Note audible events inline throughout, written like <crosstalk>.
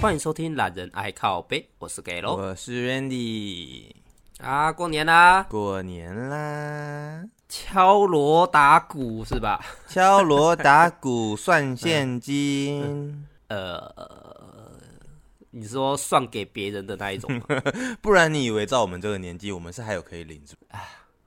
欢迎收听《懒人爱靠背》，我是 Gay 我是 Randy 啊，过年啦，过年啦，敲锣打鼓是吧？敲锣打鼓算现金，嗯、<laughs> 呃，你说算给别人的那一种吗？<laughs> 不然你以为照我们这个年纪，我们是还有可以领是不是？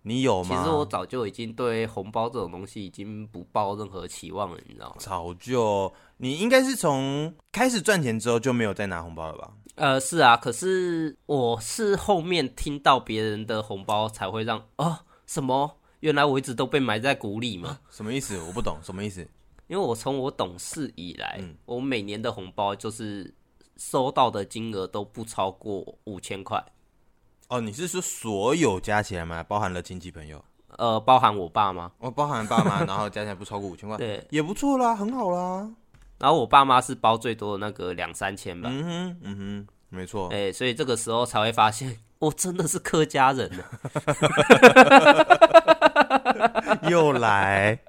你有吗？其实我早就已经对红包这种东西已经不抱任何期望了，你知道吗？早就，你应该是从开始赚钱之后就没有再拿红包了吧？呃，是啊，可是我是后面听到别人的红包才会让哦，什么？原来我一直都被埋在鼓里吗？什么意思？我不懂什么意思？因为我从我懂事以来，嗯，我每年的红包就是收到的金额都不超过五千块。哦，你是说所有加起来吗？包含了亲戚朋友？呃，包含我爸吗。哦，包含爸妈，然后加起来不超过五千块，<laughs> 对，也不错啦，很好啦。然后我爸妈是包最多的那个两三千吧。嗯哼，嗯哼，没错。哎、欸，所以这个时候才会发现，我 <laughs> 真的是客家人呢。<laughs> 又来，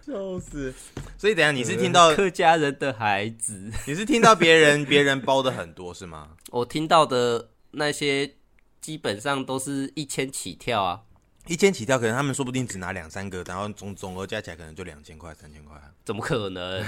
笑死。所以等下你是听到、呃、客家人的孩子，你是听到别人别人包的很多是吗？我听到的那些。基本上都是一千起跳啊，一千起跳，可能他们说不定只拿两三个，然后总总额加起来可能就两千块、三千块，怎么可能？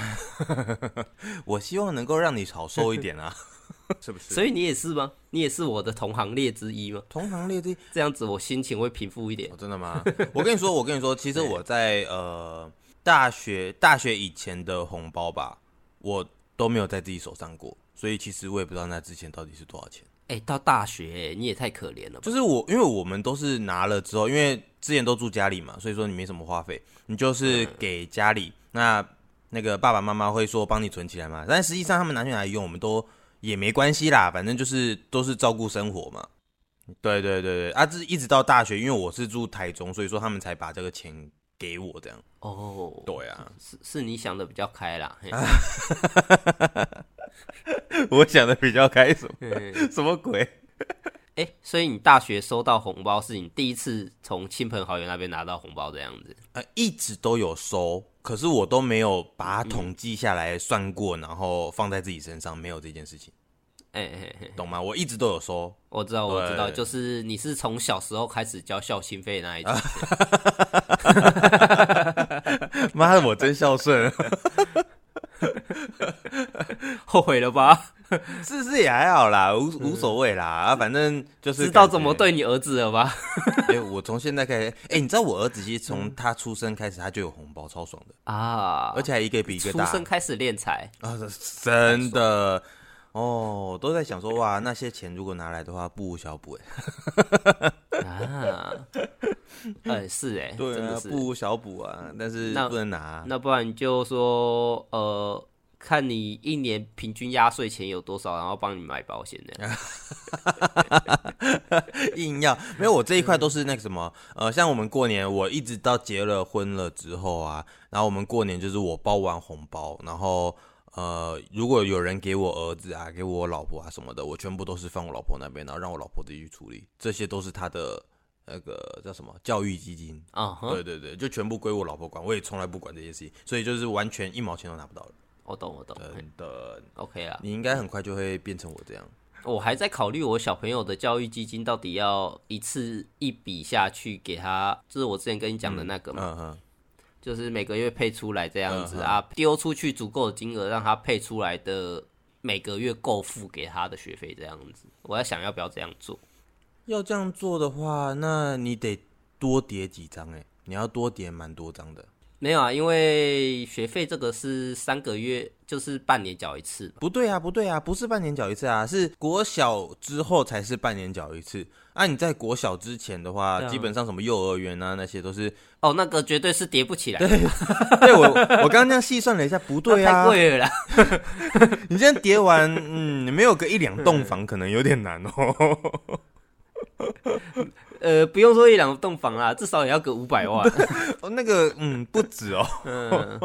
<laughs> 我希望能够让你少收一点啊，<laughs> 是不是？所以你也是吗？你也是我的同行列之一吗？同行列之一，这样子我心情会平复一点。哦，真的吗？我跟你说，<laughs> 我跟你说，其实我在呃大学大学以前的红包吧，我都没有在自己手上过，所以其实我也不知道那之前到底是多少钱。哎、欸，到大学你也太可怜了。就是我，因为我们都是拿了之后，因为之前都住家里嘛，所以说你没什么花费，你就是给家里。嗯、那那个爸爸妈妈会说帮你存起来嘛，但实际上他们拿去哪里用，我们都也没关系啦，反正就是都是照顾生活嘛。对对对对，啊，这一直到大学，因为我是住台中，所以说他们才把这个钱给我这样。哦，对啊，是是你想的比较开啦。<laughs> <laughs> 我想的比较开，什么什么鬼？哎、欸，所以你大学收到红包是你第一次从亲朋好友那边拿到红包这样子？呃，一直都有收，可是我都没有把它统计下来算过，然后放在自己身上，没有这件事情。哎，懂吗？我一直都有收，我知道，我知道，就是你是从小时候开始交孝心费那一种。<laughs> 妈的，我真孝顺。后悔了吧？<laughs> 是是也还好啦，无无所谓啦啊，反正就是知道怎么对你儿子了吧？<laughs> 哎、欸，我从现在开始，哎、欸，你知道我儿子其实从他出生开始他就有红包，超爽的啊！而且还一个比一个大，出生开始练财。啊，真的。哦，都在想说哇，那些钱如果拿来的话，不无小补哎 <laughs> 啊，哎、欸、是哎、欸，对啊，真的是。不无小补啊，但是不能拿，那，那不然你就说呃。看你一年平均压岁钱有多少，然后帮你买保险的。<laughs> 硬要没有，我这一块都是那个什么，呃，像我们过年，我一直到结了婚了之后啊，然后我们过年就是我包完红包，然后呃，如果有人给我儿子啊，给我老婆啊什么的，我全部都是放我老婆那边，然后让我老婆自己去处理，这些都是他的那个叫什么教育基金啊，uh-huh. 对对对，就全部归我老婆管，我也从来不管这些事情，所以就是完全一毛钱都拿不到了。我懂，我懂，真的，OK 啊。你应该很快就会变成我这样。我还在考虑我小朋友的教育基金到底要一次一笔下去给他，就是我之前跟你讲的那个嘛，嗯，就是每个月配出来这样子，嗯，啊，丢出去足够的金额让他配出来的每个月够付给他的学费这样子。我在想要不要这样做？要这样做的话，那你得多叠几张哎，你要多叠蛮多张的。没有啊，因为学费这个是三个月，就是半年缴一次。不对啊，不对啊，不是半年缴一次啊，是国小之后才是半年缴一次。啊，你在国小之前的话，基本上什么幼儿园啊那些都是哦，那个绝对是叠不起来。对，对我我刚刚这样细算了一下，不对啊，<laughs> 太贵了啦。<laughs> 你这样叠完，嗯，你没有个一两栋房可能有点难哦。<laughs> 呃，不用说一两栋房啦，至少也要个五百万。<laughs> 哦，那个，嗯，不止哦。<laughs> 嗯，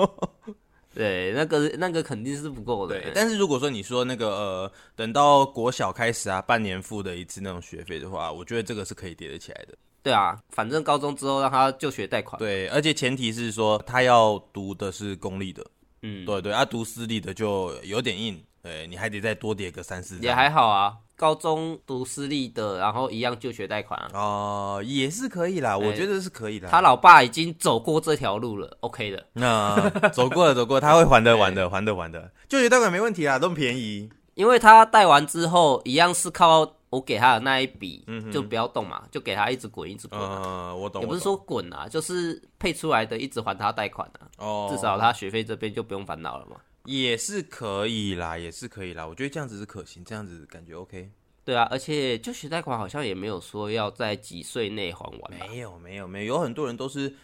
对，那个那个肯定是不够的。但是如果说你说那个呃，等到国小开始啊，半年付的一次那种学费的话，我觉得这个是可以叠得起来的。对啊，反正高中之后让他就学贷款。对，而且前提是说他要读的是公立的。嗯，对对，他、啊、读私立的就有点硬。对，你还得再多叠个三四。也还好啊，高中读私立的，然后一样就学贷款啊。哦，也是可以啦，我觉得是可以的。他老爸已经走过这条路了，OK 的。那走过了，走过，他会还得还的，<laughs> 还得还的，就学贷款没问题啊，这么便宜。因为他贷完之后，一样是靠我给他的那一笔，嗯、就不要动嘛，就给他一直滚，一直滚、啊。呃，我懂。也不是说滚啊，就是配出来的一直还他贷款啊。哦。至少他学费这边就不用烦恼了嘛。也是可以啦，也是可以啦。我觉得这样子是可行，这样子感觉 OK。对啊，而且就学贷款好像也没有说要在几岁内还完。没有，没有，没有，有很多人都是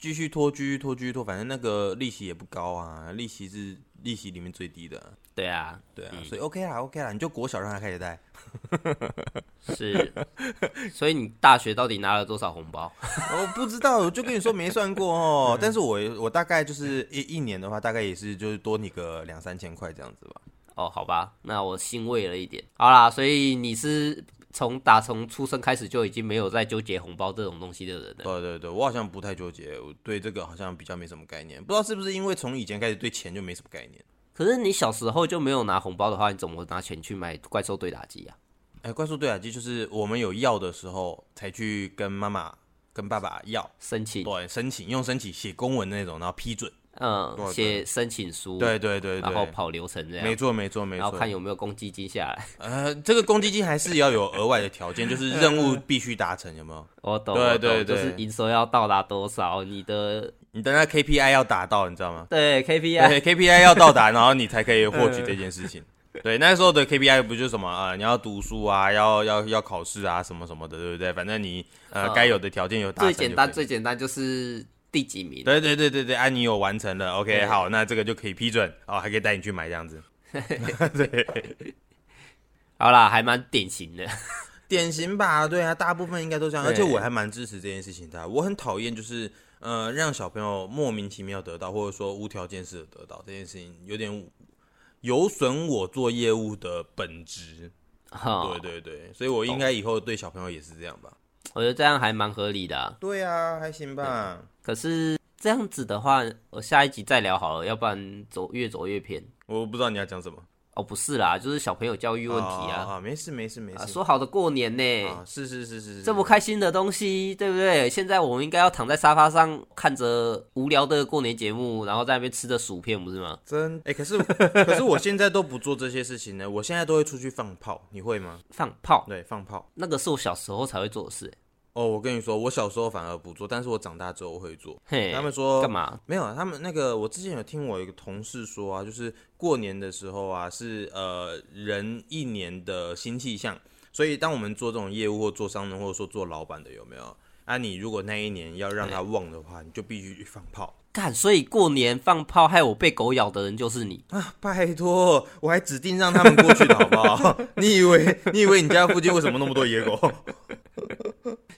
继续拖，继续拖，继续拖，反正那个利息也不高啊，利息是利息里面最低的。对啊，对啊，所以 OK 啦，OK 啦，你就国小让他开始贷。<laughs> 是，所以你大学到底拿了多少红包？<laughs> 我不知道，我就跟你说没算过哦。<laughs> 但是我我大概就是一一年的话，大概也是就是多你个两三千块这样子吧。哦，好吧，那我欣慰了一点。好啦，所以你是从打从出生开始就已经没有在纠结红包这种东西的人了。对对对，我好像不太纠结，我对这个好像比较没什么概念。不知道是不是因为从以前开始对钱就没什么概念。可是你小时候就没有拿红包的话，你怎么拿钱去买怪兽对打机啊？哎、欸，怪兽对打机就是我们有要的时候才去跟妈妈、跟爸爸要申请，对，申请用申请写公文那种，然后批准。嗯，写申请书，对对对，然后跑流程这样，没错没错没错，然后看有没有公积金下来。呃，这个公积金还是要有额外的条件，<laughs> 就是任务必须达成，有没有？我懂，对对对，就是营收要到达多少，你的你的那 KPI 要达到，你知道吗？对，KPI，对，KPI 要到达，然后你才可以获取这件事情。<laughs> 对，那时候的 KPI 不就是什么啊？你要读书啊，要要要考试啊，什么什么的，对不对？反正你呃该有的条件有达成。最简单最简单就是。第几名？对对对对对，啊，你有完成了，OK，好，那这个就可以批准哦，还可以带你去买这样子。<laughs> 对，<laughs> 好啦，还蛮典型的，典型吧？对啊，大部分应该都这样，而且我还蛮支持这件事情的。我很讨厌就是呃，让小朋友莫名其妙得到，或者说无条件式的得到这件事情，有点有损我做业务的本质。<laughs> 哦、对对对，所以我应该以后对小朋友也是这样吧。我觉得这样还蛮合理的啊。对啊，还行吧。可是这样子的话，我下一集再聊好了，要不然走越走越偏。我不知道你要讲什么。哦，不是啦，就是小朋友教育问题啊。啊，没事没事没事。说好的过年呢？啊，是是是是是。这么开心的东西，对不对？现在我们应该要躺在沙发上看着无聊的过年节目，然后在那边吃着薯片，不是吗？真哎，可是 <laughs> 可是我现在都不做这些事情呢。我现在都会出去放炮，你会吗？放炮？对，放炮。那个是我小时候才会做的事。哦，我跟你说，我小时候反而不做，但是我长大之后我会做。嘿，他们说干嘛？没有，他们那个我之前有听我一个同事说啊，就是过年的时候啊，是呃人一年的新气象，所以当我们做这种业务或做商人或者说做老板的有没有？啊，你如果那一年要让他旺的话，嘿你就必须去放炮。干，所以过年放炮害我被狗咬的人就是你啊！拜托，我还指定让他们过去的好不好？<laughs> 你以为你以为你家附近为什么那么多野狗？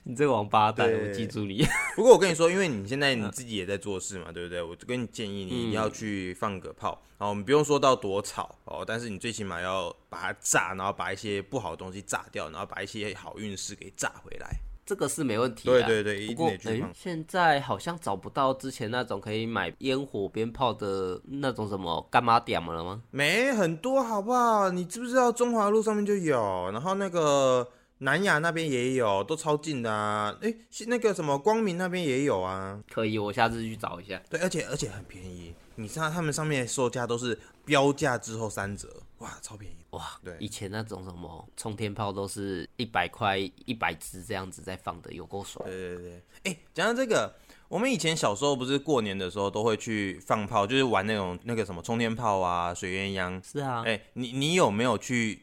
你这个王八蛋，我记住你。<laughs> 不过我跟你说，因为你现在你自己也在做事嘛，对不对？我就跟你建议，你要去放个炮。好，我们不用说到多吵哦，但是你最起码要把它炸，然后把一些不好的东西炸掉，然后把一些好运势给炸回来。这个是没问题。对对对，不过现在好像找不到之前那种可以买烟火鞭炮的那种什么干妈点了吗？没很多，好不好？你知不知道中华路上面就有，然后那个。南雅那边也有，都超近的啊！哎，那个什么光明那边也有啊，可以，我下次去找一下。对，而且而且很便宜，你知道他们上面售价都是标价之后三折，哇，超便宜哇！对，以前那种什么冲天炮都是一百块一百支这样子在放的，有够爽。对对对，哎，讲到这个，我们以前小时候不是过年的时候都会去放炮，就是玩那种那个什么冲天炮啊、水鸳鸯。是啊，哎，你你有没有去？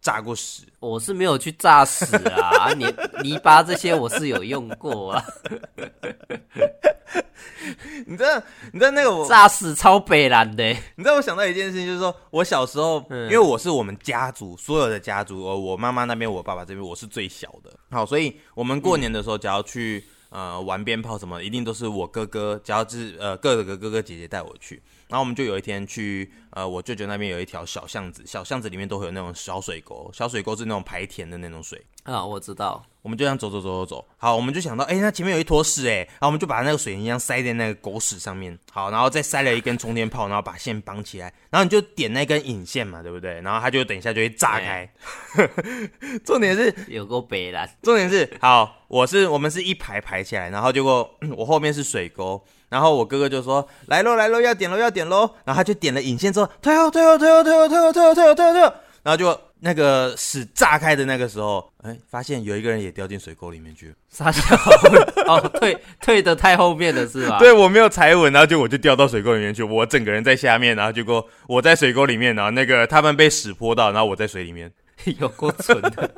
炸过屎？我是没有去炸屎啊，<laughs> 泥泥巴这些我是有用过啊。<laughs> 你知道？你知道那个我炸屎超北蓝的。你知道我想到一件事情，就是说我小时候，嗯、因为我是我们家族所有的家族，我我妈妈那边，我爸爸这边，我是最小的。好，所以我们过年的时候，只要去。呃，玩鞭炮什么，一定都是我哥哥，只要是呃各个哥哥姐姐带我去。然后我们就有一天去，呃，我舅舅那边有一条小巷子，小巷子里面都会有那种小水沟，小水沟是那种排田的那种水。啊，我知道。我们就这样走走走走走，好，我们就想到，哎、欸，那前面有一坨屎，哎，然后我们就把那个水烟枪塞在那个狗屎上面，好，然后再塞了一根冲天炮，然后把线绑起来，然后你就点那根引线嘛，对不对？然后它就等一下就会炸开。欸、<laughs> 重点是有够北啦，重点是好，我是我们是一排排起来，然后结果我后面是水沟，然后我哥哥就说来喽来喽要点喽要点喽，然后他就点了引线之后退后退后退后退后退后退后退后退后退后，然后就。那个屎炸开的那个时候，哎、欸，发现有一个人也掉进水沟里面去了。傻笑哦，退退得太后面了是吧？对，我没有踩稳，然后就我就掉到水沟里面去。我整个人在下面，然后结果我在水沟里面，然后那个他们被屎泼到，然后我在水里面，<laughs> 有够蠢的，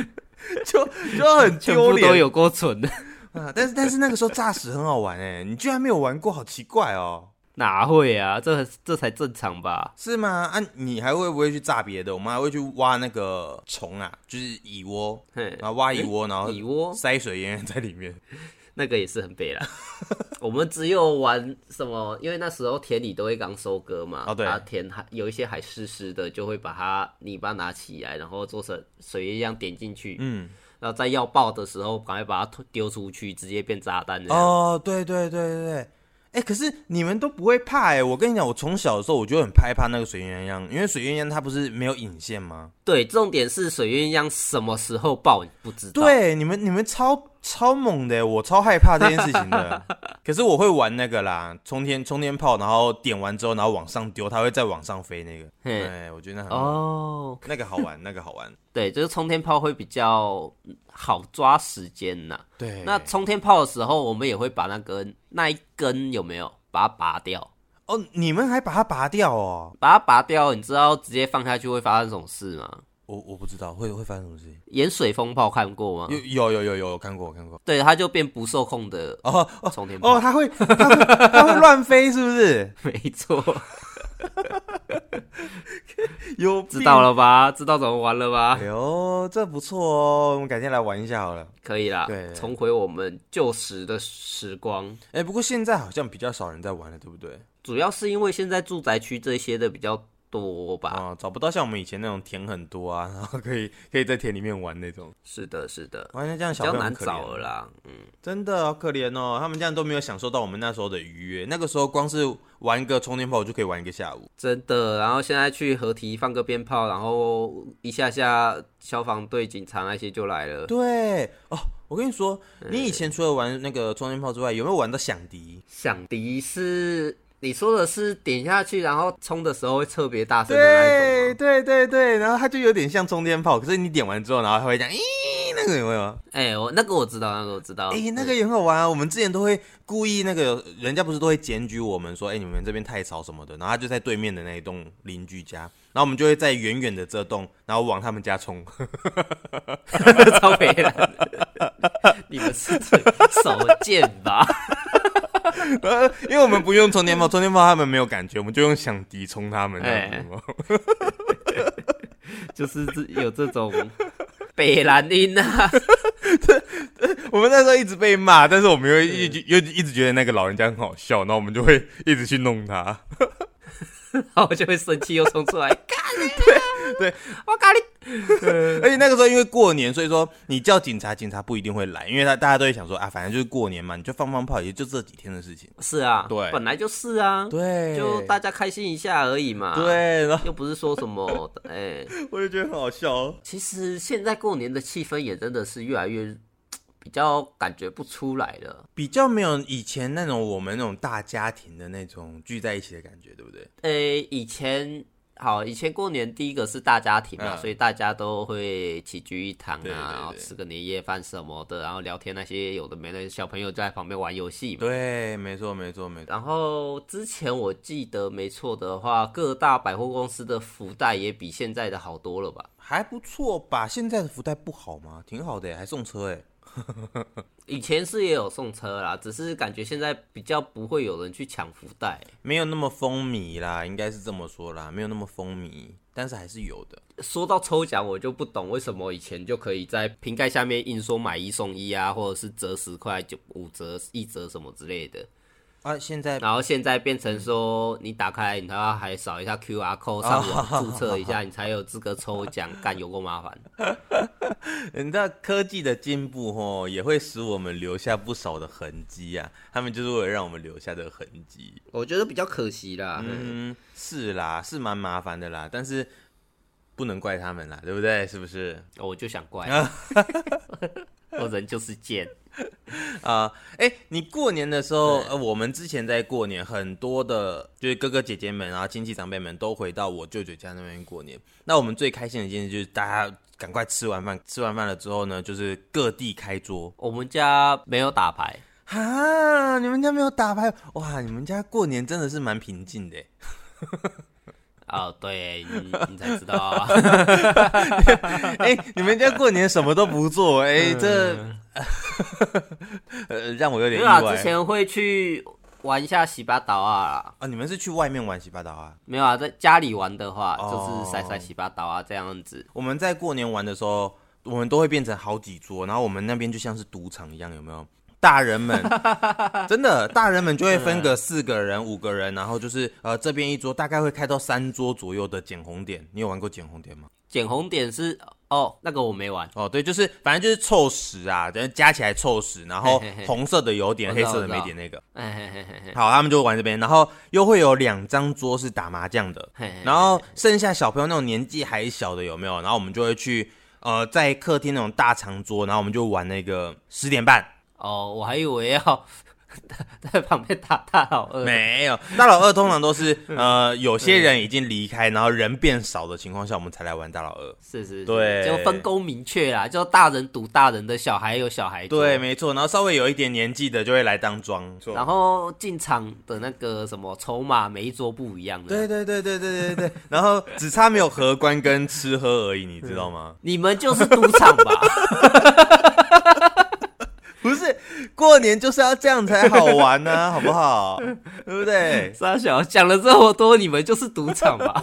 <laughs> 就就很丢脸，都有够蠢的啊！但是但是那个时候炸屎很好玩哎，你居然没有玩过，好奇怪哦。哪会啊？这这才正常吧？是吗？啊，你还会不会去炸别的？我们还会去挖那个虫啊，就是蚁窝，然后挖蚁窝，然后蚁窝塞水烟在里面，<laughs> 那个也是很悲啦。<laughs> 我们只有玩什么？因为那时候田里都会刚收割嘛，哦对，啊田还有一些还湿湿的，就会把它泥巴拿起来，然后做成水烟一样点进去，嗯，然后在要爆的时候赶快把它丢出去，直接变炸弹。哦，对对对对对。哎、欸，可是你们都不会怕哎、欸！我跟你讲，我从小的时候我就很害怕那个水鸳鸯，因为水鸳鸯它不是没有引线吗？对，重点是水鸳鸯什么时候爆你不知道。对，你们你们超超猛的，我超害怕这件事情的。<laughs> 可是我会玩那个啦，冲天冲天炮，然后点完之后，然后往上丢，它会再往上飞那个。哎，我觉得那很哦，<laughs> 那个好玩，那个好玩。对，就是冲天炮会比较好抓时间呐。对，那冲天炮的时候，我们也会把那根那一根有没有把它拔掉？哦，你们还把它拔掉哦？把它拔掉，你知道直接放下去会发生什么事吗？我我不知道会会发生什么事情。盐水风炮看过吗？有有有有有看过看过。对，它就变不受控的哦哦冲天炮哦，它会它会它会乱飞是不是？<laughs> 没错。<laughs> 有知道了吧？知道怎么玩了吧？哎呦，这不错哦！我们改天来玩一下好了。可以啦，对，重回我们旧时的时光。哎、欸，不过现在好像比较少人在玩了，对不对？主要是因为现在住宅区这些的比较多吧？啊，找不到像我们以前那种田很多啊，然后可以可以在田里面玩那种。是的，是的。哇，那这样小朋友很可怜，比较难找了啦。嗯，真的好可怜哦，他们这样都没有享受到我们那时候的愉悦。那个时候光是玩一个充电炮就可以玩一个下午。真的，然后现在去合体放个鞭炮，然后一下下消防队、警察那些就来了。对哦，我跟你说，你以前除了玩那个冲天炮之外，有没有玩到响笛？响笛是。你说的是点下去，然后冲的时候会特别大声的那。对对对对，然后它就有点像冲天炮，可是你点完之后，然后它会讲咦，那个有没有？哎、我那个我知道，那个我知道。哎、那个也很好玩啊。我们之前都会故意那个，人家不是都会检举我们说，哎、你们这边太吵什么的。然后他就在对面的那一栋邻居家，然后我们就会在远远的这栋，然后往他们家冲。<laughs> 超北了，<laughs> 你们是手贱吧？<laughs> 呃，因为我们不用充电炮，充电炮他们没有感觉，我们就用响笛冲他们，欸、就是有这种北兰音啊。我们那时候一直被骂，但是我们又一直又一直觉得那个老人家很好笑，然后我们就会一直去弄他。然后我就会生气，又冲出来，<laughs> 对对，我咖喱。而且那个时候因为过年，所以说你叫警察，警察不一定会来，因为他大家都会想说啊，反正就是过年嘛，你就放放炮，也就这几天的事情。是啊，对，本来就是啊，对，就大家开心一下而已嘛。对，又不是说什么，哎、欸，我就觉得很好笑哦。其实现在过年的气氛也真的是越来越。比较感觉不出来了，比较没有以前那种我们那种大家庭的那种聚在一起的感觉，对不对？呃、欸，以前好，以前过年第一个是大家庭嘛，嗯、所以大家都会齐聚一堂啊，然后吃个年夜饭什么的，然后聊天那些有的没的，小朋友在旁边玩游戏嘛。对，没错，没错，没错。然后之前我记得没错的话，各大百货公司的福袋也比现在的好多了吧？还不错吧？现在的福袋不好吗？挺好的，还送车哎。<laughs> 以前是也有送车啦，只是感觉现在比较不会有人去抢福袋，没有那么风靡啦，应该是这么说啦，没有那么风靡，但是还是有的。说到抽奖，我就不懂为什么以前就可以在瓶盖下面印说买一送一啊，或者是折十块就五折、一折什么之类的。啊，现在，然后现在变成说，你打开，你还要还扫一下 QR code 上网注册一下，你才有资格抽奖，干有够麻烦。<laughs> 你知道科技的进步哦，也会使我们留下不少的痕迹啊。他们就是为了让我们留下的痕迹，我觉得比较可惜啦。嗯，是啦，是蛮麻烦的啦，但是不能怪他们啦，对不对？是不是？我就想怪，<laughs> 我人就是贱。啊，哎、呃，你过年的时候，呃，我们之前在过年，很多的，就是哥哥姐姐们啊，亲戚长辈们都回到我舅舅家那边过年。那我们最开心的一件事就是大家赶快吃完饭，吃完饭了之后呢，就是各地开桌。我们家没有打牌哈，你们家没有打牌？哇，你们家过年真的是蛮平静的。哦，对，你你才知道啊。<laughs> 哎、欸，你们家过年什么都不做，哎、欸，这。<laughs> 呃，让我有点意外。没有啊，之前会去玩一下洗把刀啊。啊，你们是去外面玩洗把刀啊？没有啊，在家里玩的话，哦、就是晒晒洗把刀啊这样子。我们在过年玩的时候，我们都会变成好几桌，然后我们那边就像是赌场一样，有没有？大人们 <laughs> 真的，大人们就会分个四个人、五个人，然后就是呃这边一桌，大概会开到三桌左右的捡红点。你有玩过捡红点吗？捡红点是哦，那个我没玩哦。对，就是反正就是凑十啊，等加起来凑十，然后红色的有点，黑色的没点那个。嘿嘿嘿嘿好，他们就玩这边，然后又会有两张桌是打麻将的，然后剩下小朋友那种年纪还小的有没有？然后我们就会去呃在客厅那种大长桌，然后我们就玩那个十点半。哦，我还以为要 <laughs> 在旁边打大老二，没有，大老二通常都是 <laughs> 呃有些人已经离开，然后人变少的情况下，我们才来玩大老二。是是，是，对，就分工明确啦，就大人赌大人的，小孩有小孩。对，没错，然后稍微有一点年纪的就会来当庄，然后进场的那个什么筹码，每一桌不一样的。对对对对对对对，<laughs> 然后只差没有荷官跟吃喝而已，你知道吗？你们就是赌场吧？不是过年就是要这样才好玩呢、啊，<laughs> 好不好？对不对？三小讲了这么多，你们就是赌场吧？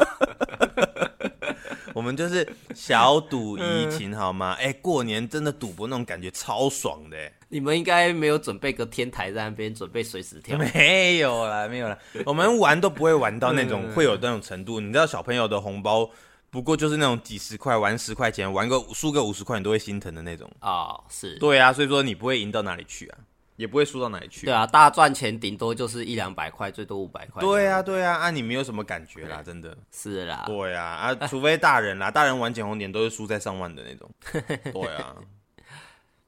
<laughs> 我们就是小赌怡情，好吗？哎、欸，过年真的赌博那种感觉超爽的。你们应该没有准备个天台在那边准备随时跳？没有啦，没有啦。我们玩都不会玩到那种会有那种程度。你知道小朋友的红包？不过就是那种几十块玩十块钱，玩个输个五十块你都会心疼的那种啊、哦，是对啊，所以说你不会赢到哪里去啊，也不会输到哪里去。对啊，大赚钱顶多就是一两百块，最多五百块。对啊，对啊，啊你没有什么感觉啦，真的是啦。对啊，啊除非大人啦，大人玩捡红点都是输在上万的那种。<laughs> 对啊。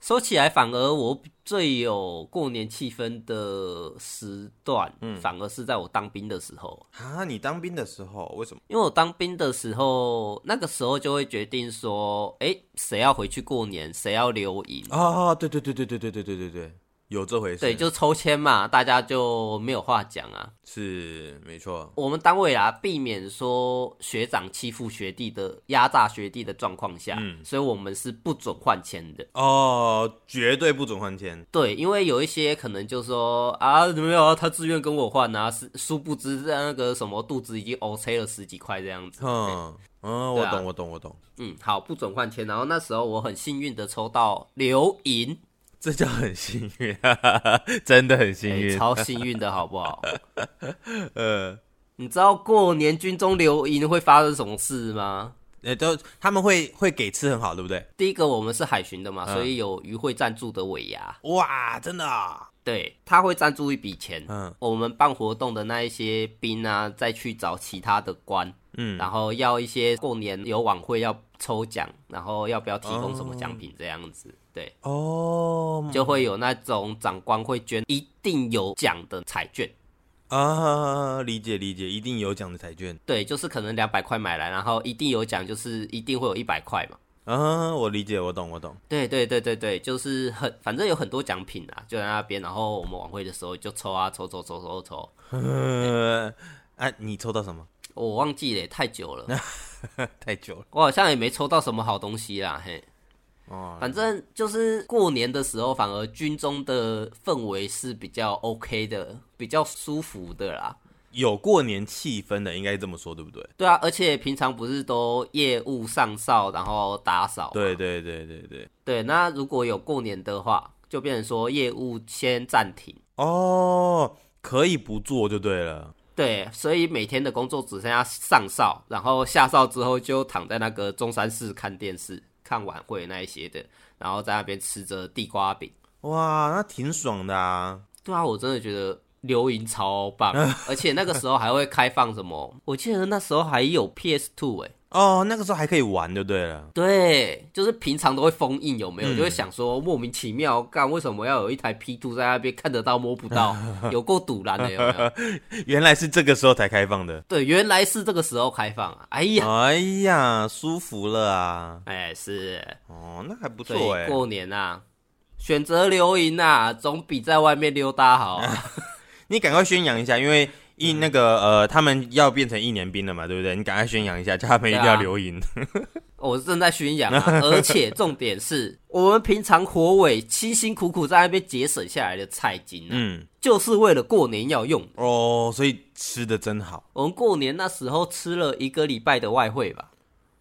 说起来，反而我最有过年气氛的时段，嗯，反而是在我当兵的时候啊。你当兵的时候为什么？因为我当兵的时候，那个时候就会决定说，哎，谁要回去过年，谁要留营啊？对对对对对对对对对对。有这回事，对，就抽签嘛，大家就没有话讲啊。是，没错。我们单位啊，避免说学长欺负学弟的、压榨学弟的状况下，嗯，所以我们是不准换签的。哦，绝对不准换签。对，因为有一些可能就说啊，没有啊，他自愿跟我换啊，是殊不知在那个什么肚子已经 O C 了十几块这样子。嗯，嗯，我懂，我懂，我懂。嗯，好，不准换签。然后那时候我很幸运的抽到留营。这叫很幸运，真的很幸运，欸，超幸运的好不好？<laughs> 呃，你知道过年军中留营会发生什么事吗？呃，都他们会会给吃很好，对不对？第一个，我们是海巡的嘛，嗯、所以有渔会赞助的尾牙。哇，真的啊？对，他会赞助一笔钱。嗯，我们办活动的那一些兵啊，再去找其他的官，嗯，然后要一些过年有晚会要抽奖，然后要不要提供什么奖品这样子。哦对哦，就会有那种长官会捐一定有奖的彩券啊，理解理解，一定有奖的彩券。对，就是可能两百块买来，然后一定有奖，就是一定会有一百块嘛。啊，我理解，我懂，我懂。对对对对对，就是很，反正有很多奖品啊，就在那边。然后我们晚会的时候就抽啊抽抽抽抽抽。哎、<laughs> 啊，你抽到什么？我忘记了，太久了，<laughs> 太久了。我好像也没抽到什么好东西啦，嘿。反正就是过年的时候，反而军中的氛围是比较 OK 的，比较舒服的啦。有过年气氛的，应该这么说，对不对？对啊，而且平常不是都业务上哨，然后打扫。对对对对对对。那如果有过年的话，就变成说业务先暂停。哦，可以不做就对了。对，所以每天的工作只剩下上哨，然后下哨之后就躺在那个中山室看电视、看晚会那一些的，然后在那边吃着地瓜饼。哇，那挺爽的啊！对啊，我真的觉得流银超棒，<laughs> 而且那个时候还会开放什么？我记得那时候还有 PS Two 哎。哦，那个时候还可以玩就对了。对，就是平常都会封印，有没有？嗯、就会想说莫名其妙干，为什么要有一台 P2 在那边看得到摸不到？<laughs> 有够堵然的有没有？<laughs> 原来是这个时候才开放的。对，原来是这个时候开放啊！哎呀，哎呀，舒服了啊！哎，是哦，那还不错哎。过年啊，选择留营啊，总比在外面溜达好啊。<laughs> 你赶快宣扬一下，因为。一那个呃，他们要变成一年兵了嘛，对不对？你赶快宣扬一下，叫他们一定要留营。啊、<laughs> 我正在宣扬啊，<laughs> 而且重点是我们平常火尾辛辛苦苦在那边节省下来的菜金、啊，嗯，就是为了过年要用哦，所以吃的真好。我们过年那时候吃了一个礼拜的外汇吧，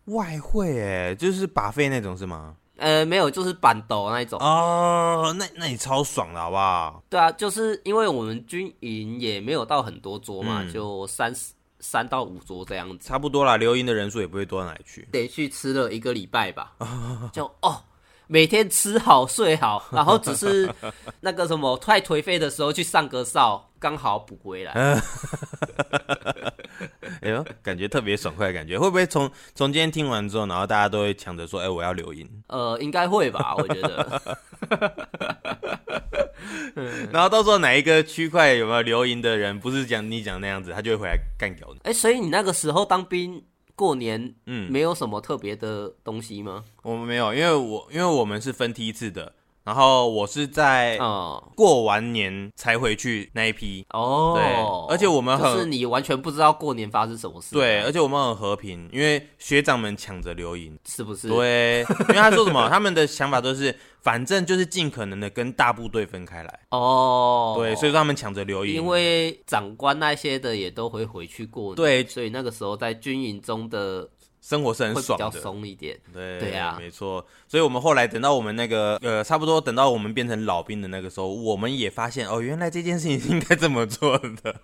外汇哎，就是 buffet 那种是吗？呃，没有，就是板斗那一种哦，那那你超爽了，好不好？对啊，就是因为我们军营也没有到很多桌嘛，嗯、就三三到五桌这样子，差不多啦。留营的人数也不会多到哪里去，得去吃了一个礼拜吧，就哦。每天吃好睡好，然后只是 <laughs> 那个什么太颓废的时候去上个哨，刚好补回来。<laughs> <laughs> 哎呦，感觉特别爽快的感觉，会不会从从今天听完之后，然后大家都会抢着说：“哎、欸，我要留音。”呃，应该会吧，<laughs> 我觉得。<laughs> 然后到时候哪一个区块有没有留音的人，不是讲你讲那样子，他就会回来干掉你。哎、欸，所以你那个时候当兵。过年，嗯，没有什么特别的东西吗？我们没有，因为我因为我们是分梯次的。然后我是在过完年才回去那一批。哦，对，而且我们很就是你完全不知道过年发生什么事，对，而且我们很和平，因为学长们抢着留营，是不是？对，因为他说什么，<laughs> 他们的想法都是反正就是尽可能的跟大部队分开来。哦，对，所以说他们抢着留营，因为长官那些的也都会回去过年，对，所以那个时候在军营中的。生活是很爽的，比较松一点。对对啊，没错。所以，我们后来等到我们那个呃，差不多等到我们变成老兵的那个时候，我们也发现哦，原来这件事情是应该这么做的，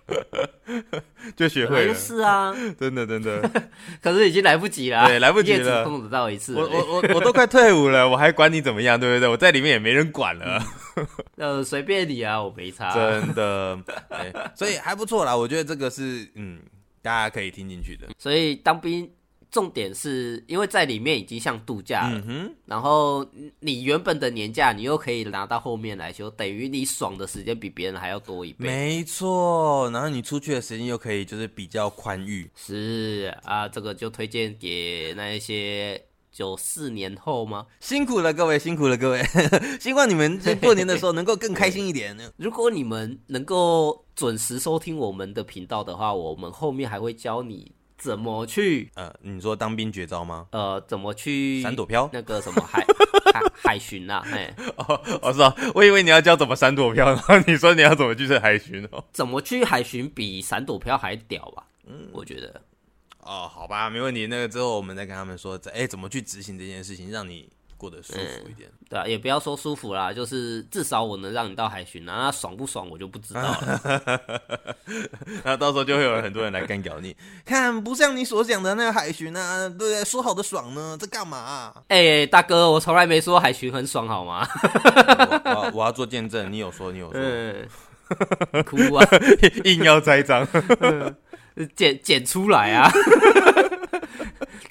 <laughs> 就学会了。是啊，真 <laughs> 的真的。<laughs> 可是已经来不及了，对，来不及了。只碰得到一次。我我我我都快退伍了，我还管你怎么样，对不对？我在里面也没人管了。呃，随便你啊，我没差。真的，所以还不错啦。我觉得这个是嗯，大家可以听进去的。所以当兵。重点是因为在里面已经像度假了，嗯、哼然后你原本的年假你又可以拿到后面来休，等于你爽的时间比别人还要多一倍。没错，然后你出去的时间又可以就是比较宽裕。是啊，这个就推荐给那一些九四年后吗？辛苦了各位，辛苦了各位，<laughs> 希望你们在过年的时候能够更开心一点。<laughs> 如果你们能够准时收听我们的频道的话，我们后面还会教你。怎么去？呃，你说当兵绝招吗？呃，怎么去闪躲飘？那个什么海 <laughs> 海海巡呐？哎，哦，我知道，我以为你要教怎么闪躲飘，然后你说你要怎么去海巡哦？怎么去海巡比闪躲飘还屌吧？嗯，我觉得。哦，好吧，没问题。那个之后我们再跟他们说，哎，怎么去执行这件事情，让你。过得舒服一点，嗯，对啊，也不要说舒服啦，就是至少我能让你到海巡啊，那爽不爽我就不知道了。<laughs> 那到时候就会有很多人来干掉你，看不像你所讲的那个海巡啊，对不对？说好的爽呢，在干嘛啊？哎，欸，大哥，我从来没说海巡很爽，好吗？我 <laughs> 我，我要做见证，你有说，你有说，嗯，<laughs> 哭啊，硬要栽赃，剪剪出来啊！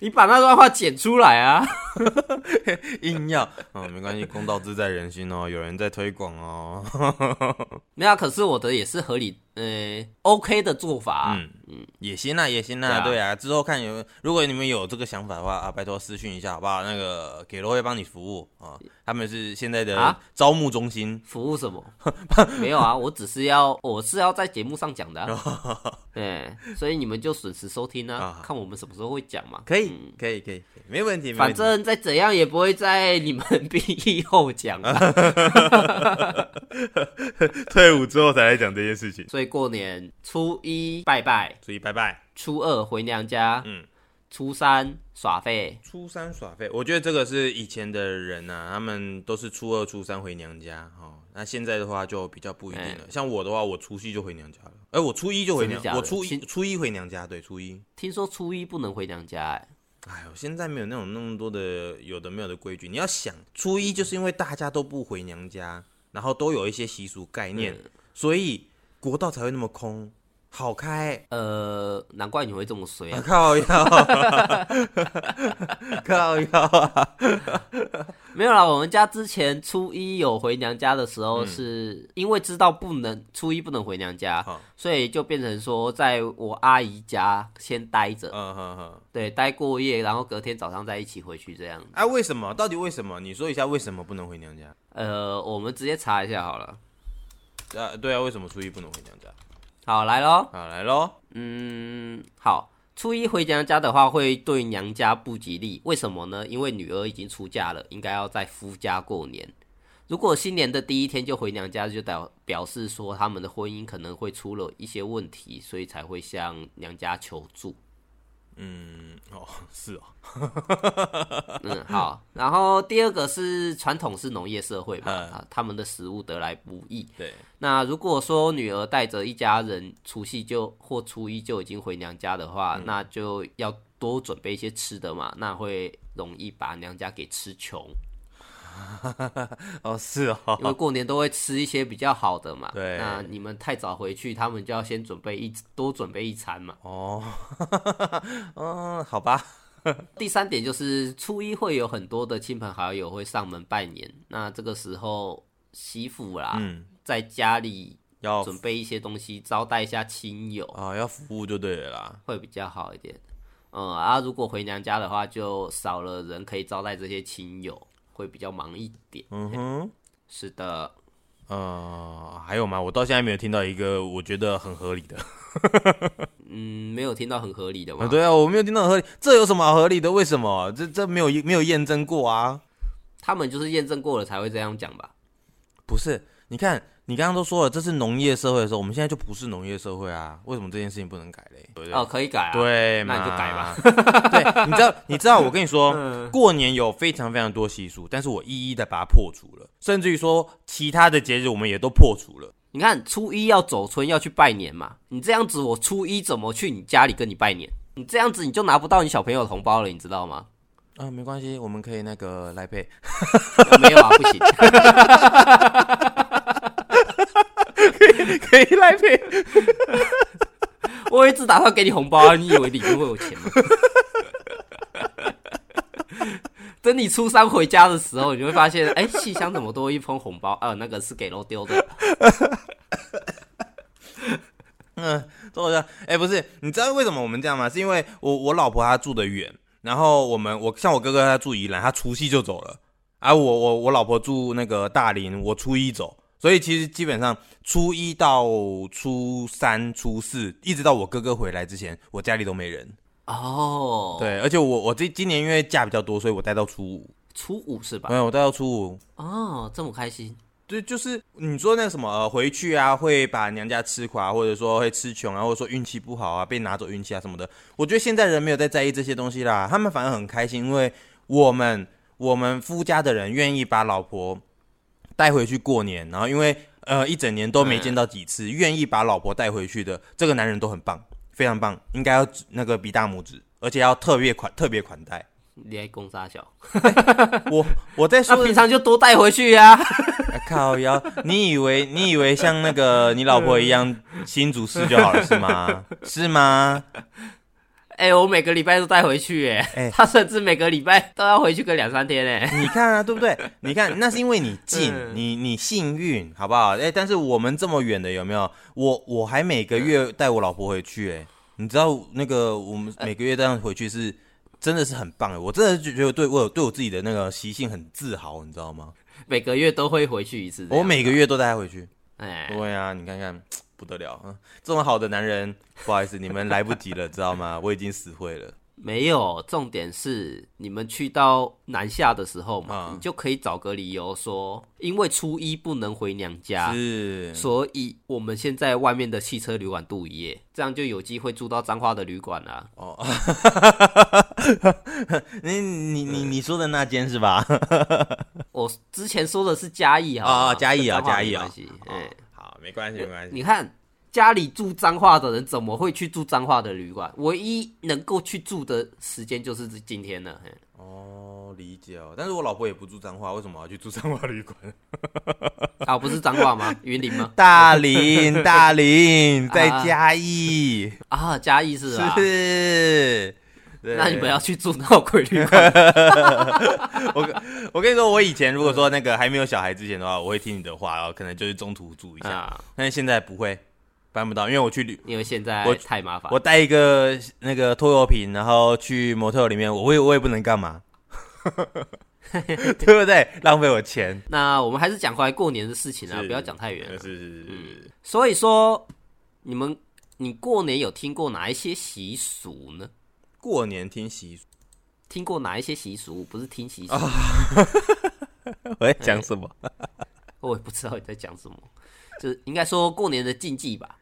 你把那段话剪出来啊！<laughs> 硬要嗯，没关系，公道自在人心哦，有人在推广哦。<laughs> 没有，可是我的也是合理。呃，OK 的做法，嗯嗯，也行啊，也行啊，对啊。之后看有，如果你们有这个想法的话啊，拜托私讯一下好不好？那个给罗会帮你服务啊，他们是现在的招募中心，服务什么？<laughs> 没有啊，我只是要，我是要在节目上讲的，对，所以你们就准时收听啊，看我们什么时候会讲嘛。可以，可以，可以，可以没问题。反正再怎样也不会在你们毕业后讲，<laughs> 退伍之后才来讲这件事情，所以。过年初一拜拜，初一拜拜，初二回娘家，嗯，初三耍废，初三耍废，我觉得这个是以前的人呐、啊，他们都是初二、初三回娘家，哈、哦。那现在的话就比较不一定了。欸、像我的话，我除夕就回娘家了，哎、欸，我初一就回娘家，我初一初一回娘家，对，初一。听说初一不能回娘家、欸，哎，哎呦，现在没有那种那么多的有的没有的规矩。你要想，初一就是因为大家都不回娘家，然后都有一些习俗概念，嗯、所以国道才会那么空。好开，呃，难怪你会这么衰啊！靠腰，靠腰啊！没有啦，我们家之前初一有回娘家的时候，是因为知道不能初一不能回娘家，嗯、所以就变成说在我阿姨家先待着，嗯嗯嗯，对，待过夜，然后隔天早上再一起回去这样。哎、啊，为什么？到底为什么？你说一下为什么不能回娘家？呃，我们直接查一下好了。啊，对啊，为什么初一不能回娘家？好，来喽！好，来喽！嗯，好，初一回娘家的话，会对娘家不吉利。为什么呢？因为女儿已经出嫁了，应该要在夫家过年。如果新年的第一天就回娘家，就表表示说他们的婚姻可能会出了一些问题，所以才会向娘家求助。嗯，哦，<laughs> 是哦，<laughs> 嗯，好，然后第二个是传统是农业社会嘛，啊，他们的食物得来不易，对，那如果说女儿带着一家人除夕就或初一就已经回娘家的话，嗯、那就要多准备一些吃的嘛，那会容易把娘家给吃穷。<laughs> 哦，是哦，因为过年都会吃一些比较好的嘛。对，那你们太早回去，他们就要先准备一多准备一餐嘛。哦，嗯，<laughs> 好吧。<laughs> 第三点就是初一会有很多的亲朋好友会上门拜年，那这个时候媳妇啦，嗯，在家里要准备一些东西招待一下亲友啊，要服务就对了啦，会比较好一点。嗯，啊，如果回娘家的话，就少了人可以招待这些亲友。会比较忙一点。嗯哼，是的。呃，还有吗？我到现在没有听到一个我觉得很合理的。<laughs> 嗯，没有听到很合理的吗？对啊，我没有听到很合理。这有什么好合理的？为什么？这这没有没有验证过啊？他们就是验证过了才会这样讲吧？不是，你看。你刚刚都说了，这是农业社会的时候，我们现在就不是农业社会啊？为什么这件事情不能改嘞？对不对？哦，可以改啊。对，那你就改吧。<laughs> 对，你知道，你知道，我跟你说，<laughs> 嗯、过年有非常非常多习俗，但是我一一的把它破除了，甚至于说其他的节日我们也都破除了。你看，初一要走春要去拜年嘛，你这样子，我初一怎么去你家里跟你拜年？你这样子你就拿不到你小朋友的红包了，你知道吗？啊、呃，没关系，我们可以那个来配。<laughs> 没有啊，不行。可以来配，我一直打算给你红包啊！你以为里面会有钱吗？等你初三回家的时候，你就会发现，哎、欸，信箱怎么多一封红包？呃，那个是给漏丢的。嗯，坐下。哎、欸，不是，你知道为什么我们这样吗？是因为我我老婆她住的远，然后我们我像我哥哥他住宜兰，他除夕就走了，而、啊、我我我老婆住那个大林，我初一走。所以其实基本上初一到初三、初四，一直到我哥哥回来之前，我家里都没人哦。Oh. 对，而且我我这今年因为假比较多，所以我待到初五。初五是吧？没有，我待到初五。哦，oh, 这么开心。对，就是你说那什么呃，回去啊，会把娘家吃垮，或者说会吃穷啊，或者说运气不好啊，被拿走运气啊什么的。我觉得现在人没有在在意这些东西啦，他们反而很开心，因为我们我们夫家的人愿意把老婆。带回去过年，然后因为呃一整年都没见到几次，愿、嗯、意把老婆带回去的这个男人都很棒，非常棒，应该要那个比大拇指，而且要特别款特别款待。你还公杀小？<laughs> 欸、我我在说，那平常就多带回去呀。<laughs> 靠腰，你以为你以为像那个你老婆一样新竹市就好了是吗？是吗？哎、欸，我每个礼拜都带回去，哎，哎，他甚至每个礼拜都要回去个两三天，哎，你看啊，对不对？你看，那是因为你近，嗯、你你幸运，好不好？哎、欸，但是我们这么远的，有没有？我我还每个月带我老婆回去，哎，你知道那个我们每个月这样回去是真的是很棒，哎，我真的就觉得对我有对我自己的那个习性很自豪，你知道吗？每个月都会回去一次，我每个月都带她回去，哎，对啊，你看看。不得了，嗯，这么好的男人，<laughs> 不好意思，你们来不及了，知道吗？<laughs> 我已经死会了。没有，重点是你们去到南下的时候嘛，嗯、你就可以找个理由说，因为初一不能回娘家，是，所以我们现在外面的汽车旅馆度一夜，这样就有机会住到彰化的旅馆了。哦，<laughs> 你你你你说的那间是吧？我之前说的是嘉义啊，嘉义啊，嘉义啊，哎，好，没关系，没关系。你看。家里住彰化的人怎么会去住彰化的旅馆？唯一能够去住的时间就是今天了。哦，理解哦。但是我老婆也不住彰化，为什么要去住彰化旅馆？<laughs> 啊，不是彰化吗？<laughs> 云林吗？大林，大林 <laughs> 在嘉义啊，嘉义是啊。是。那你们要去住闹鬼旅馆？<laughs> 我我跟你说，我以前如果说那个还没有小孩之前的话，我会听你的话，然后可能就是中途住一下。啊、但是现在不会。办不到，因为我去旅，因为现在我太麻烦。我带一个那个拖油瓶，然后去模特里面，我也我也不能干嘛，<laughs> 对不对？浪费我钱。那我们还是讲回来过年的事情啊，不要讲太远。是是是是、嗯。所以说，你们你过年有听过哪一些习俗呢？过年听习俗，听过哪一些习俗？不是听习俗。哦、<laughs> 我在讲什么？<laughs> 我也不知道你在讲什么，就是应该说过年的禁忌吧。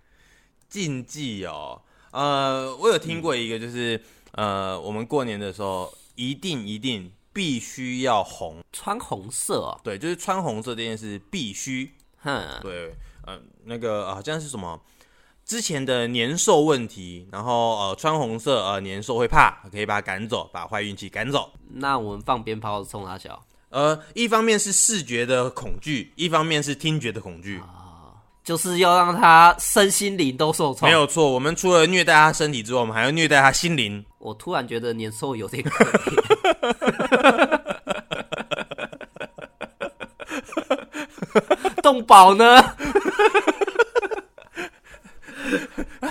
禁忌哦，呃，我有听过一个，就是、嗯、呃，我们过年的时候一定一定必须要红，穿红色哦。对，就是穿红色这件事必须。哼，对，呃，那个好像是什么之前的年兽问题，然后呃，穿红色呃，年兽会怕，可以把它赶走，把坏运气赶走。那我们放鞭炮冲他小，呃，一方面是视觉的恐惧，一方面是听觉的恐惧。啊就是要让他身心灵都受创，没有错。我们除了虐待他身体之外，我们还要虐待他心灵。我突然觉得年兽有点可怜。<laughs> 动保呢？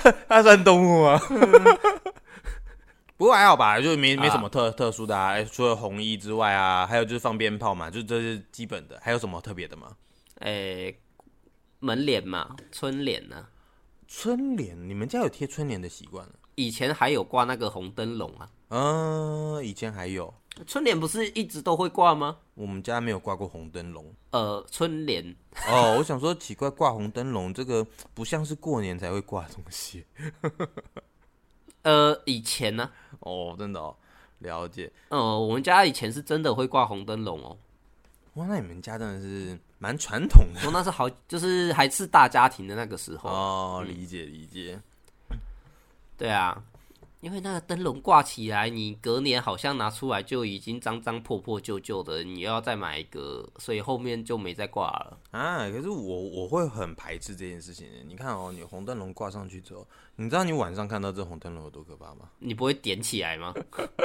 <laughs> 他算动物吗？<laughs> 不过还好吧，就没没什么特、啊、特殊的啊。除了红衣之外啊，还有就是放鞭炮嘛，就这是基本的。还有什么特别的吗？诶、欸。门帘嘛，春联呢、啊？春联，你们家有贴春联的习惯？以前还有挂那个红灯笼啊。嗯，以前还有。春联不是一直都会挂吗？我们家没有挂过红灯笼。呃，春联。哦，我想说奇怪，挂红灯笼这个不像是过年才会挂的东西。<laughs> 呃，以前呢、啊？哦，真的哦，了解。嗯、呃，我们家以前是真的会挂红灯笼哦。哇，那你们家真的是蛮传统的。哦那是好，就是还是大家庭的那个时候。哦，理解理解。对啊，因为那个灯笼挂起来，你隔年好像拿出来就已经脏脏破破旧旧的，你要再买一个，所以后面就没再挂了。啊，可是我我会很排斥这件事情。你看哦，你红灯笼挂上去之后，你知道你晚上看到这红灯笼有多可怕吗？你不会点起来吗？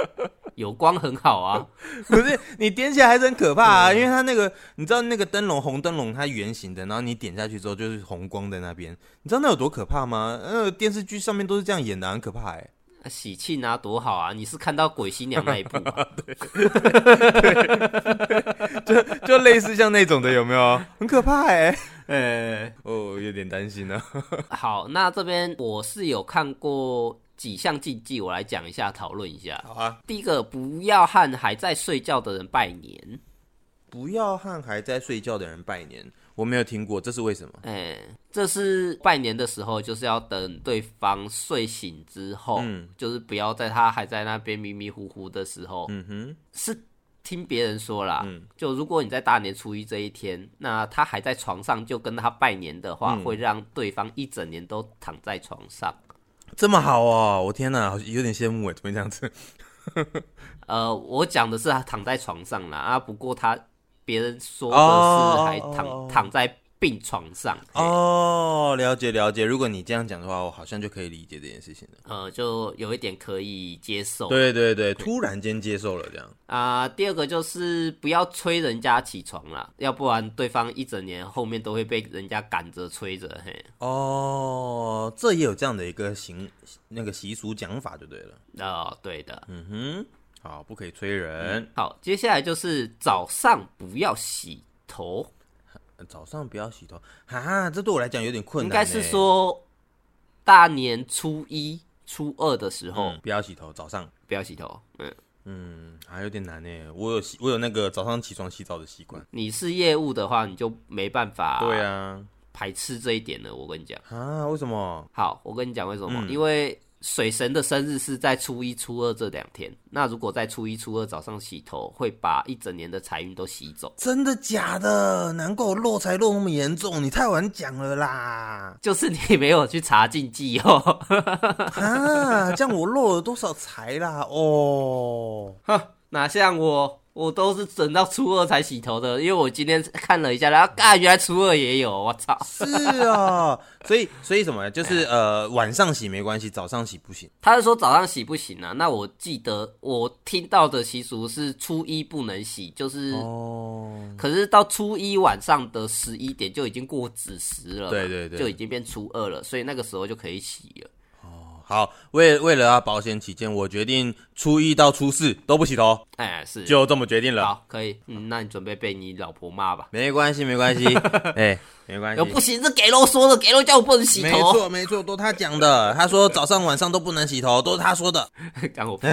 <laughs> 有光很好啊，<laughs> 不是你点起来还是很可怕啊，因为它那个你知道那个灯笼红灯笼它圆形的，然后你点下去之后就是红光在那边，你知道那有多可怕吗？呃，电视剧上面都是这样演的，很可怕哎。喜庆啊，多好啊！你是看到鬼新娘那一部啊？<laughs> 对，<laughs> 就就类似像那种的有没有？很可怕哎，哎，哦，有点担心呢。<laughs> 好，那这边我是有看过。几项禁忌，我来讲一下，讨论一下。好啊。第一个，不要和还在睡觉的人拜年。不要和还在睡觉的人拜年，我没有听过，这是为什么？哎、欸，这是拜年的时候，就是要等对方睡醒之后，嗯，就是不要在他还在那边迷迷糊糊的时候，嗯哼，是听别人说啦，嗯，就如果你在大年初一这一天，那他还在床上就跟他拜年的话，嗯、会让对方一整年都躺在床上。这么好哦！我天哪，有点羡慕哎，怎么这样子？<laughs> 呃，我讲的是他躺在床上啦啊，不过他别人说的是还躺、oh, 躺在。病床上哦，了解了解。如果你这样讲的话，我好像就可以理解这件事情了。呃，就有一点可以接受。对对对，突然间接受了这样啊、呃。第二个就是不要催人家起床啦，要不然对方一整年后面都会被人家赶着催着。嘿，哦，这也有这样的一个行那个习俗讲法就对了。哦，对的。嗯哼，好，不可以催人。嗯、好，接下来就是早上不要洗头。<laughs> 早上不要洗头哈，这对我来讲有点困难。应该是说大年初一初二的时候，嗯、不要洗头，早上不要洗头。嗯嗯，还有点难呢。我有洗我有那个早上起床洗澡的习惯。你是业务的话，你就没办法。对啊，排斥这一点了。我跟你讲啊，为什么？好，我跟你讲为什么？嗯、因为。水神的生日是在初一、初二这两天。那如果在初一、初二早上洗头，会把一整年的财运都洗走。真的假的？难怪我漏财落那么严重，你太晚讲了啦！就是你没有去查禁忌哦。啊，这样我落了多少财啦？哦，<laughs> 哼，哪像我。我都是等到初二才洗头的，因为我今天看了一下，然后啊，原来初二也有，我操！是啊，<laughs> 所以所以什么？就是呃，晚上洗没关系，早上洗不行。他是说早上洗不行啊？那我记得我听到的习俗是初一不能洗，就是哦。可是到初一晚上的十一点就已经过子时了，对对对，就已经变初二了，所以那个时候就可以洗了。好，为为了要保险起见，我决定初一到初四都不洗头。哎，是，就这么决定了。好，可以。嗯，那你准备被你老婆骂吧？没关系，没关系。<laughs> 哎，没关系。不行，这给楼说的，给楼叫我不能洗头。没错，没错，都他讲的。他说早上晚上都不能洗头，都是他说的。<laughs> 干我屁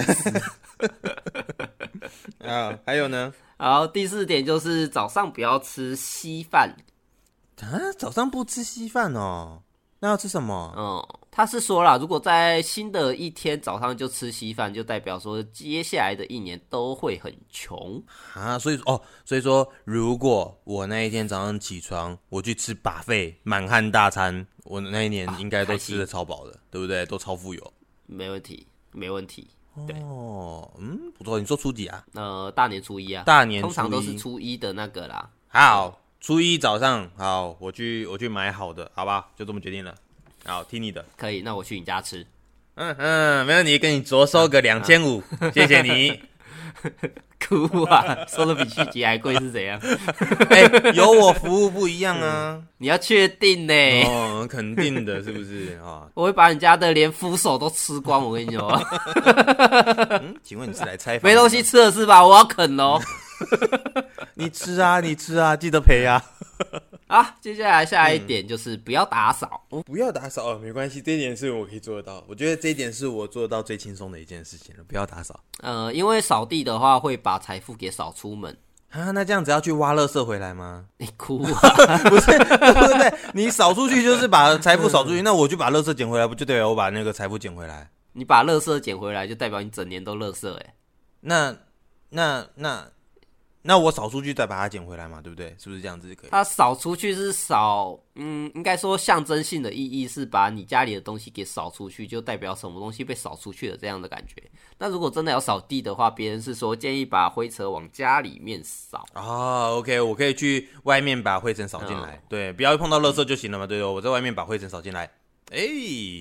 啊，<laughs> 还有呢？好，第四点就是早上不要吃稀饭。啊，早上不吃稀饭哦。那要吃什么？嗯，他是说啦，如果在新的一天早上就吃稀饭，就代表说接下来的一年都会很穷啊。所以哦，所以说如果我那一天早上起床，我去吃 buffet 满汉大餐，我那一年应该都吃的超饱的，啊、对不对？都超富有。没问题，没问题。对哦，嗯，不错。你说初几啊？呃，大年初一啊。大年初一通常都是初一的那个啦。好。初一早上，好，我去我去买好的，好吧，就这么决定了。好，听你的，可以。那我去你家吃。嗯嗯，没问题，给你着收个两千五，谢谢你。<laughs> 哭啊，收的比续集还贵是怎样？<laughs> 哎、欸，有我服务不一样啊！<laughs> 你要确定呢？哦，肯定的，是不是啊？我会把你家的连扶手都吃光，我跟你说。嗯，请问你是来拆？没东西吃了是吧？我要啃哦。你吃啊，你吃啊，记得赔啊！啊，接下来下一点就是不要打扫，嗯，不要打扫哦，没关系，这一点是我可以做得到。我觉得这一点是我做得到最轻松的一件事情了。不要打扫，呃，因为扫地的话会把财富给扫出门啊。那这样子要去挖垃圾回来吗？你哭啊？<laughs> 不是，对不对？你扫出去就是把财富扫出去，那我就把垃圾捡回来，不就对了？我把那个财富捡回来。你把垃圾捡回来，就代表你整年都垃圾哎。那那那。那我扫出去再把它捡回来嘛，对不对？是不是这样子可以？它扫出去是扫，嗯，应该说象征性的意义是把你家里的东西给扫出去，就代表什么东西被扫出去了这样的感觉。那如果真的要扫地的话，别人是说建议把灰尘往家里面扫啊。OK，我可以去外面把灰尘扫进来，嗯、对，不要碰到垃圾就行了嘛，对，对，我在外面把灰尘扫进来，哎，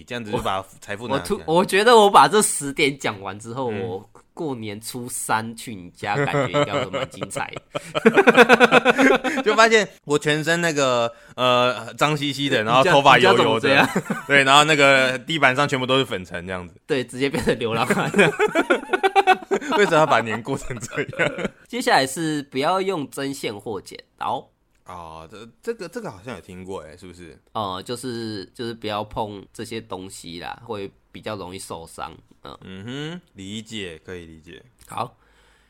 这样子就把财富拿我。我我觉得我把这十点讲完之后，嗯、我。过年初三去你家，感觉应该会蛮精彩。<laughs> 就发现我全身那个呃脏兮兮的，然后头发油油的，对，然后那个地板上全部都是粉尘，这样子。对，直接变成流浪汉。为什么要把年过成这样？接下来是不要用针线或剪刀。啊，这这个这个好像有听过哎，是不是？哦、呃，就是就是不要碰这些东西啦，会比较容易受伤。嗯嗯哼，理解，可以理解。好，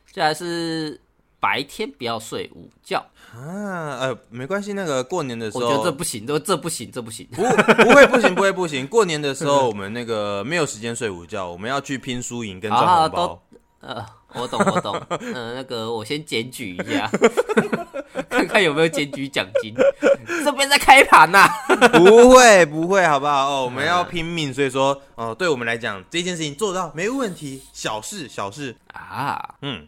接下来是白天不要睡午觉啊。呃，没关系，那个过年的时候，我觉得这不行，这这不行，这不行。不不会不行，<laughs> 不会不行。过年的时候，我们那个没有时间睡午觉，我们要去拼输赢跟赚红包。<laughs> 呃，我懂我懂。<laughs> 嗯、呃，那个我先检举一下，看 <laughs> 看有没有检举奖金。这边在开盘呐、啊？<laughs> 不会不会，好不好？哦，我们要拼命，所以说，哦，对我们来讲，这件事情做到没问题，小事小事啊。嗯，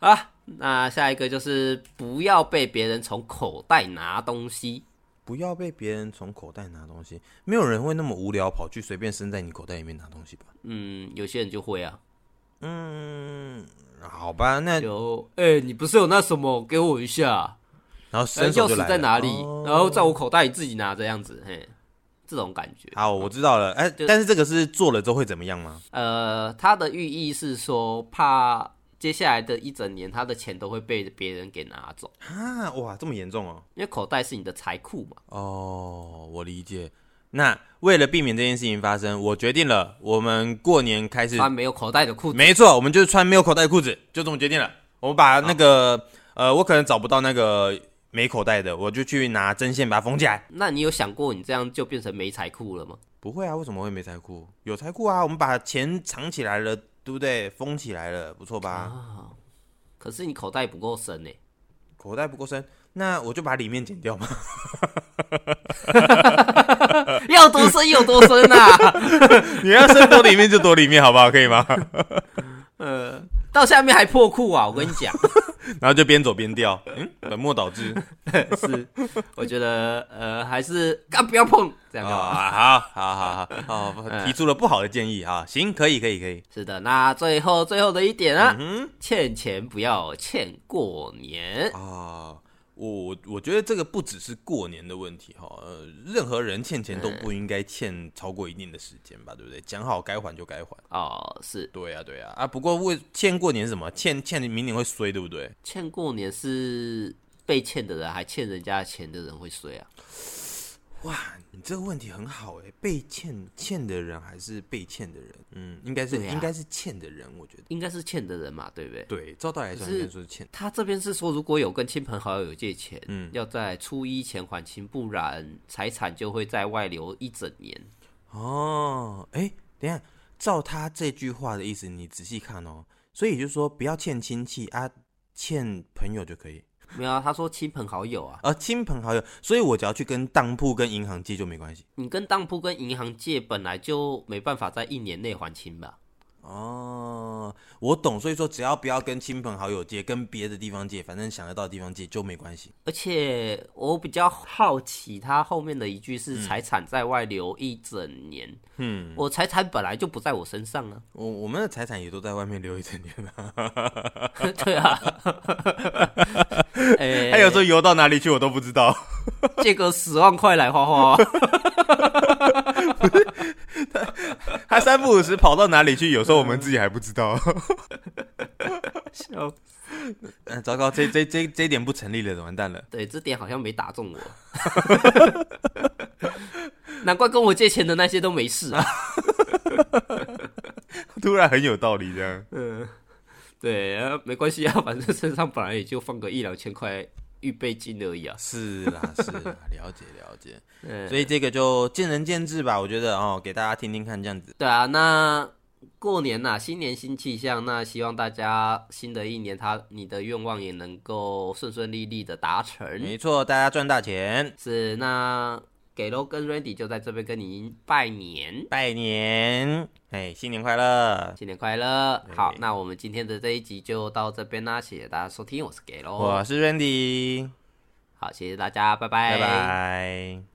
啊，那下一个就是不要被别人从口袋拿东西。不要被别人从口袋拿东西，没有人会那么无聊跑去随便伸在你口袋里面拿东西吧？嗯，有些人就会啊。嗯，好吧，那有，哎、欸，你不是有那什么，给我一下，然后伸手就来，钥匙在哪里？哦、然后在我口袋里自己拿这样子，嘿，这种感觉。好，我知道了，哎、欸，但是这个是做了之后会怎么样吗？呃，它的寓意是说，怕接下来的一整年，他的钱都会被别人给拿走啊！哇，这么严重哦？因为口袋是你的财库嘛。哦，我理解。那为了避免这件事情发生，我决定了，我们过年开始穿没有口袋的裤子。没错，我们就是穿没有口袋的裤子，就这么决定了。我们把那个呃，我可能找不到那个没口袋的，我就去拿针线把它缝起来。那你有想过你这样就变成没财库了吗？不会啊，为什么会没财库？有财库啊，我们把钱藏起来了，对不对？封起来了，不错吧？啊，可是你口袋不够深呢。口袋不够深，那我就把里面剪掉嘛。<laughs> 要多深有多深啊！<laughs> 你要深多里面就多里面，好不好？可以吗？<laughs> 呃，到下面还破裤啊！我跟你讲，然后就边走边掉，嗯，本末倒置。是，我觉得呃，还是干不要碰这样就好。好好好好好，提出了不好的建议哈。行，可以可以可以。是的，那最后最后的一点啊，欠钱不要欠过年啊。我我觉得这个不只是过年的问题哈，呃，任何人欠钱都不应该欠超过一定的时间吧，对不对？讲好该还就该还。哦，是对呀，对呀，啊，不过为欠过年是什么？欠欠明年会衰，对不对？欠过年是被欠的人还欠人家钱的人会衰啊。哇，你这个问题很好哎，被欠欠的人还是被欠的人？嗯，应该是、啊、应该是欠的人，我觉得应该是欠的人嘛，对不对？对，照道理来说应该说是欠。他这边是说，如果有跟亲朋好友借钱，嗯，要在初一前还清，不然财产就会在外流一整年。哦，哎，等下，照他这句话的意思，你仔细看哦，所以就是说，不要欠亲戚啊，欠朋友就可以。没有啊，他说亲朋好友啊，呃，亲朋好友，所以我只要去跟当铺、跟银行借就没关系。你跟当铺、跟银行借，本来就没办法在一年内还清吧？哦，我懂，所以说只要不要跟亲朋好友借，跟别的地方借，反正想得到的地方借就没关系。而且我比较好奇，他后面的一句是财产在外留一整年。嗯，我财产本来就不在我身上啊，我我们的财产也都在外面留一整年了。<laughs> 对啊，<laughs> 哎，还有时候游到哪里去我都不知道，借个十万块来花花。他 <laughs> 他三不五时跑到哪里去？有时候我们自己还不知道。笑，嗯，糟糕，这这这这一点不成立了，完蛋了。对，这点好像没打中我。<laughs> 难怪跟我借钱的那些都没事啊。<laughs> 突然很有道理，这样。嗯，对啊，没关系啊，反正身上本来也就放个一两千块。预备金而已啊，是啦，是 <laughs> 啦，了解了解，所以这个就见仁见智吧，我觉得哦，给大家听听看这样子。对啊，那过年呐、啊，新年新气象，那希望大家新的一年他你的愿望也能够顺顺利利的达成。没错，大家赚大钱。是那。给喽，跟 Randy 就在这边跟您拜年，拜年，哎，新年快乐，新年快乐。好，那我们今天的这一集就到这边啦，谢谢大家收听，我是给喽，我是 Randy，好，谢谢大家，拜拜，拜拜。